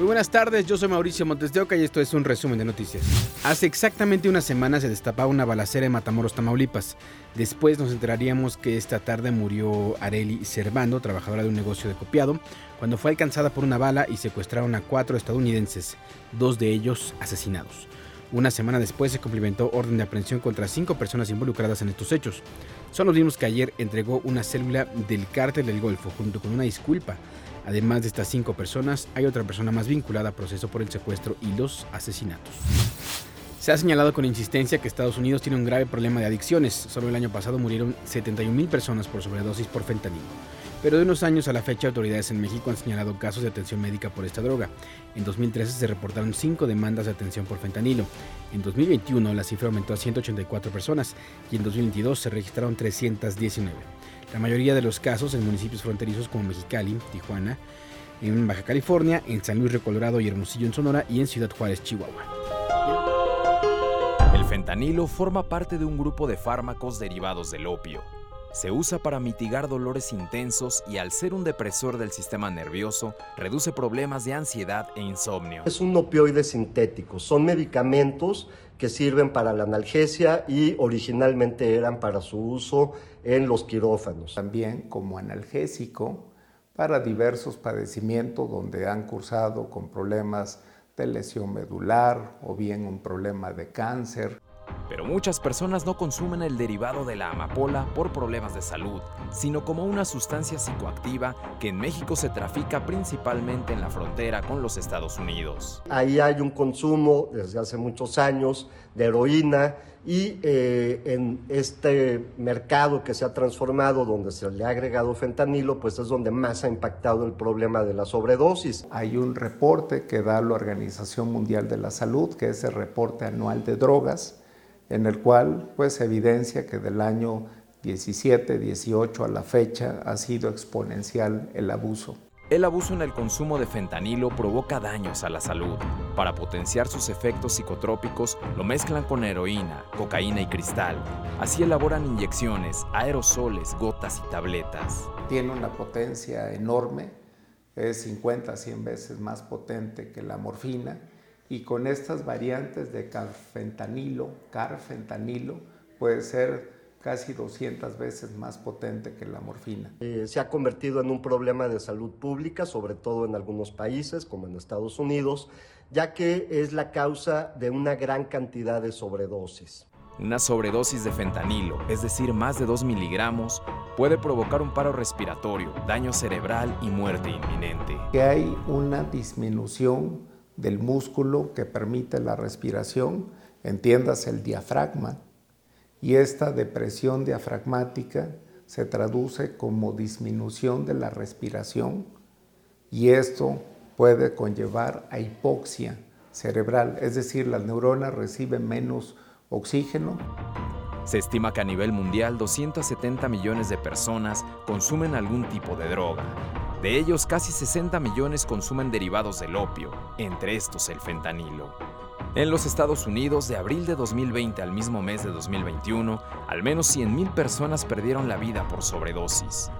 Muy buenas tardes, yo soy Mauricio Montes de Oca y esto es un resumen de noticias. Hace exactamente una semana se destapaba una balacera en Matamoros, Tamaulipas. Después nos enteraríamos que esta tarde murió Areli Servando, trabajadora de un negocio de copiado, cuando fue alcanzada por una bala y secuestraron a cuatro estadounidenses, dos de ellos asesinados. Una semana después se cumplimentó orden de aprehensión contra cinco personas involucradas en estos hechos. Son los mismos que ayer entregó una célula del cártel del Golfo junto con una disculpa Además de estas cinco personas, hay otra persona más vinculada a proceso por el secuestro y los asesinatos. Se ha señalado con insistencia que Estados Unidos tiene un grave problema de adicciones. Solo el año pasado murieron 71.000 personas por sobredosis por fentanilo. Pero de unos años a la fecha, autoridades en México han señalado casos de atención médica por esta droga. En 2013 se reportaron cinco demandas de atención por fentanilo. En 2021 la cifra aumentó a 184 personas y en 2022 se registraron 319. La mayoría de los casos en municipios fronterizos como Mexicali, Tijuana, en Baja California, en San Luis Colorado y Hermosillo en Sonora y en Ciudad Juárez, Chihuahua. El fentanilo forma parte de un grupo de fármacos derivados del opio. Se usa para mitigar dolores intensos y al ser un depresor del sistema nervioso, reduce problemas de ansiedad e insomnio. Es un opioide sintético, son medicamentos que sirven para la analgesia y originalmente eran para su uso en los quirófanos. También como analgésico para diversos padecimientos donde han cursado con problemas de lesión medular o bien un problema de cáncer. Pero muchas personas no consumen el derivado de la amapola por problemas de salud, sino como una sustancia psicoactiva que en México se trafica principalmente en la frontera con los Estados Unidos. Ahí hay un consumo desde hace muchos años de heroína y eh, en este mercado que se ha transformado, donde se le ha agregado fentanilo, pues es donde más ha impactado el problema de la sobredosis. Hay un reporte que da la Organización Mundial de la Salud, que es el reporte anual de drogas, en el cual pues evidencia que del año 17, 18 a la fecha ha sido exponencial el abuso. El abuso en el consumo de fentanilo provoca daños a la salud. Para potenciar sus efectos psicotrópicos, lo mezclan con heroína, cocaína y cristal. Así elaboran inyecciones, aerosoles, gotas y tabletas. Tiene una potencia enorme, es 50 100 veces más potente que la morfina y con estas variantes de carfentanilo, carfentanilo, puede ser casi 200 veces más potente que la morfina. Eh, se ha convertido en un problema de salud pública, sobre todo en algunos países como en Estados Unidos, ya que es la causa de una gran cantidad de sobredosis. Una sobredosis de fentanilo, es decir, más de 2 miligramos, puede provocar un paro respiratorio, daño cerebral y muerte inminente. Que hay una disminución del músculo que permite la respiración, entiendas el diafragma, y esta depresión diafragmática se traduce como disminución de la respiración y esto puede conllevar a hipoxia cerebral, es decir, las neuronas reciben menos oxígeno. Se estima que a nivel mundial 270 millones de personas consumen algún tipo de droga. De ellos, casi 60 millones consumen derivados del opio, entre estos el fentanilo. En los Estados Unidos, de abril de 2020 al mismo mes de 2021, al menos 100.000 personas perdieron la vida por sobredosis.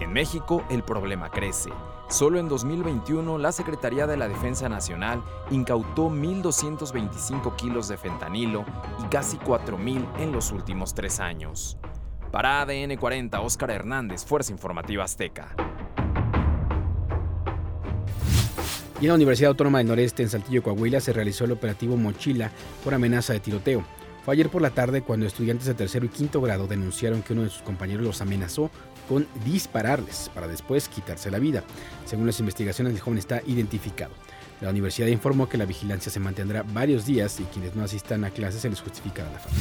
En México, el problema crece. Solo en 2021, la Secretaría de la Defensa Nacional incautó 1.225 kilos de fentanilo y casi 4.000 en los últimos tres años. Para ADN 40, Óscar Hernández, Fuerza Informativa Azteca. Y en la Universidad Autónoma del Noreste, en Saltillo, Coahuila, se realizó el operativo Mochila por amenaza de tiroteo. Fue ayer por la tarde cuando estudiantes de tercero y quinto grado denunciaron que uno de sus compañeros los amenazó con dispararles para después quitarse la vida. Según las investigaciones, el joven está identificado. La universidad informó que la vigilancia se mantendrá varios días y quienes no asistan a clases se les justificará la falta.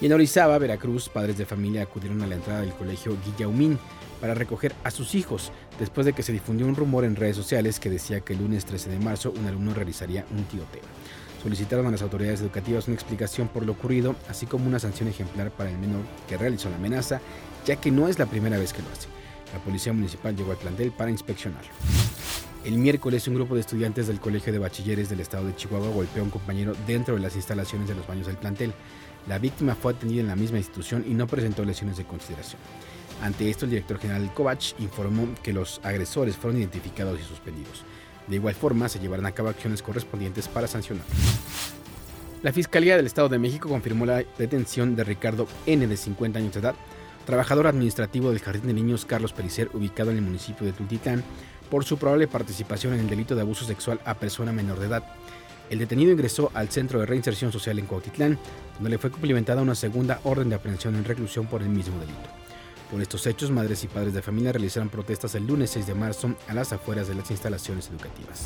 Y en Orizaba, Veracruz, padres de familia acudieron a la entrada del colegio Guillaumín para recoger a sus hijos, después de que se difundió un rumor en redes sociales que decía que el lunes 13 de marzo un alumno realizaría un tiroteo. Solicitaron a las autoridades educativas una explicación por lo ocurrido, así como una sanción ejemplar para el menor que realizó la amenaza, ya que no es la primera vez que lo hace. La policía municipal llegó al plantel para inspeccionarlo. El miércoles, un grupo de estudiantes del Colegio de Bachilleres del Estado de Chihuahua golpeó a un compañero dentro de las instalaciones de los baños del plantel. La víctima fue atendida en la misma institución y no presentó lesiones de consideración. Ante esto, el director general Kovac informó que los agresores fueron identificados y suspendidos. De igual forma, se llevarán a cabo acciones correspondientes para sancionar. La Fiscalía del Estado de México confirmó la detención de Ricardo N. de 50 años de edad, trabajador administrativo del Jardín de Niños Carlos Pericer, ubicado en el municipio de Tultitlán, por su probable participación en el delito de abuso sexual a persona menor de edad. El detenido ingresó al Centro de Reinserción Social en Cuautitlán, donde le fue cumplimentada una segunda orden de aprehensión en reclusión por el mismo delito. Por estos hechos, madres y padres de familia realizaron protestas el lunes 6 de marzo a las afueras de las instalaciones educativas.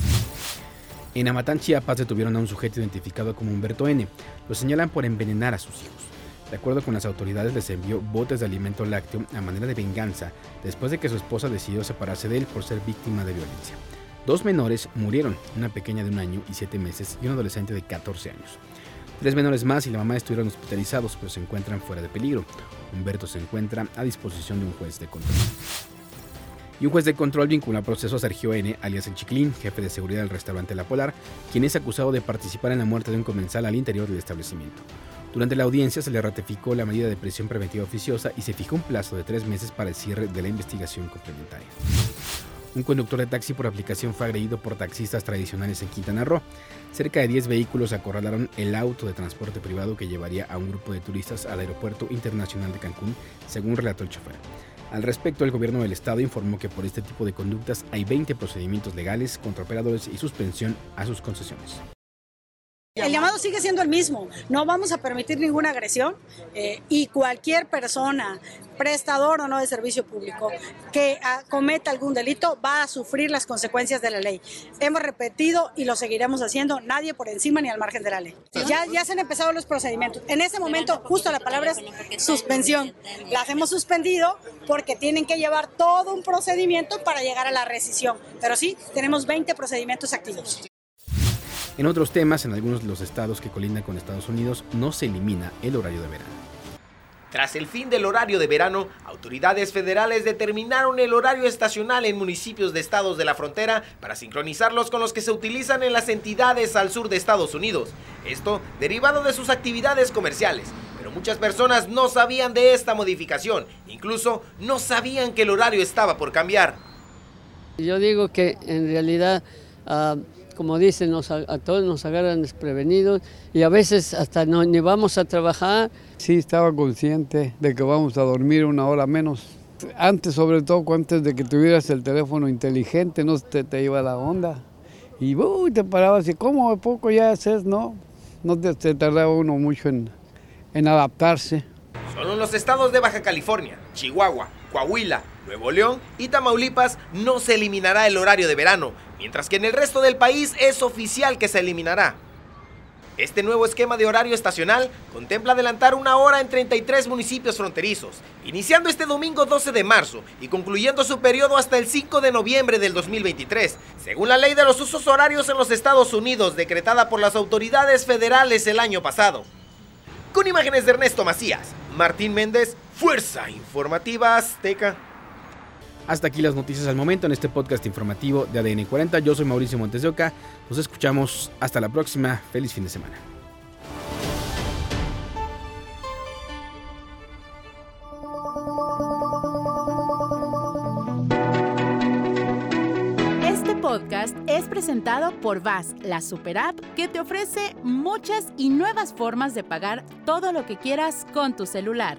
En Amatán, Chiapas, detuvieron a un sujeto identificado como Humberto N. Lo señalan por envenenar a sus hijos. De acuerdo con las autoridades, les envió botes de alimento lácteo a manera de venganza después de que su esposa decidió separarse de él por ser víctima de violencia. Dos menores murieron, una pequeña de un año y siete meses y un adolescente de 14 años. Tres menores más y la mamá estuvieron hospitalizados, pero se encuentran fuera de peligro. Humberto se encuentra a disposición de un juez de control y un juez de control vincula a proceso a Sergio N., alias El Chiclín, jefe de seguridad del restaurante La Polar, quien es acusado de participar en la muerte de un comensal al interior del establecimiento. Durante la audiencia se le ratificó la medida de prisión preventiva oficiosa y se fijó un plazo de tres meses para el cierre de la investigación complementaria. Un conductor de taxi por aplicación fue agredido por taxistas tradicionales en Quintana Roo. Cerca de 10 vehículos acorralaron el auto de transporte privado que llevaría a un grupo de turistas al Aeropuerto Internacional de Cancún, según relató el chofer. Al respecto, el gobierno del estado informó que por este tipo de conductas hay 20 procedimientos legales contra operadores y suspensión a sus concesiones. El llamado sigue siendo el mismo, no vamos a permitir ninguna agresión eh, y cualquier persona, prestador o no de servicio público, que ah, cometa algún delito va a sufrir las consecuencias de la ley. Hemos repetido y lo seguiremos haciendo, nadie por encima ni al margen de la ley. Ya, ya se han empezado los procedimientos. En este momento, justo la palabra es suspensión. Las hemos suspendido porque tienen que llevar todo un procedimiento para llegar a la rescisión. Pero sí, tenemos 20 procedimientos activos. En otros temas, en algunos de los estados que colindan con Estados Unidos, no se elimina el horario de verano. Tras el fin del horario de verano, autoridades federales determinaron el horario estacional en municipios de estados de la frontera para sincronizarlos con los que se utilizan en las entidades al sur de Estados Unidos. Esto derivado de sus actividades comerciales. Pero muchas personas no sabían de esta modificación, incluso no sabían que el horario estaba por cambiar. Yo digo que en realidad... Ah, como dicen, a todos nos agarran desprevenidos y a veces hasta no, ni vamos a trabajar. Sí, estaba consciente de que vamos a dormir una hora menos. Antes, sobre todo, antes de que tuvieras el teléfono inteligente, no te, te iba la onda. Y uy, te parabas y ¿cómo poco ya haces? No, no te, tardaba uno mucho en, en adaptarse. Solo en los estados de Baja California, Chihuahua, Coahuila, Nuevo León y Tamaulipas no se eliminará el horario de verano, mientras que en el resto del país es oficial que se eliminará. Este nuevo esquema de horario estacional contempla adelantar una hora en 33 municipios fronterizos, iniciando este domingo 12 de marzo y concluyendo su periodo hasta el 5 de noviembre del 2023, según la ley de los usos horarios en los Estados Unidos decretada por las autoridades federales el año pasado. Con imágenes de Ernesto Macías, Martín Méndez, Fuerza Informativa Azteca. Hasta aquí las noticias al momento en este podcast informativo de ADN 40. Yo soy Mauricio Montes de Oca. Nos escuchamos hasta la próxima. Feliz fin de semana. Este podcast es presentado por VAS, la super app que te ofrece muchas y nuevas formas de pagar todo lo que quieras con tu celular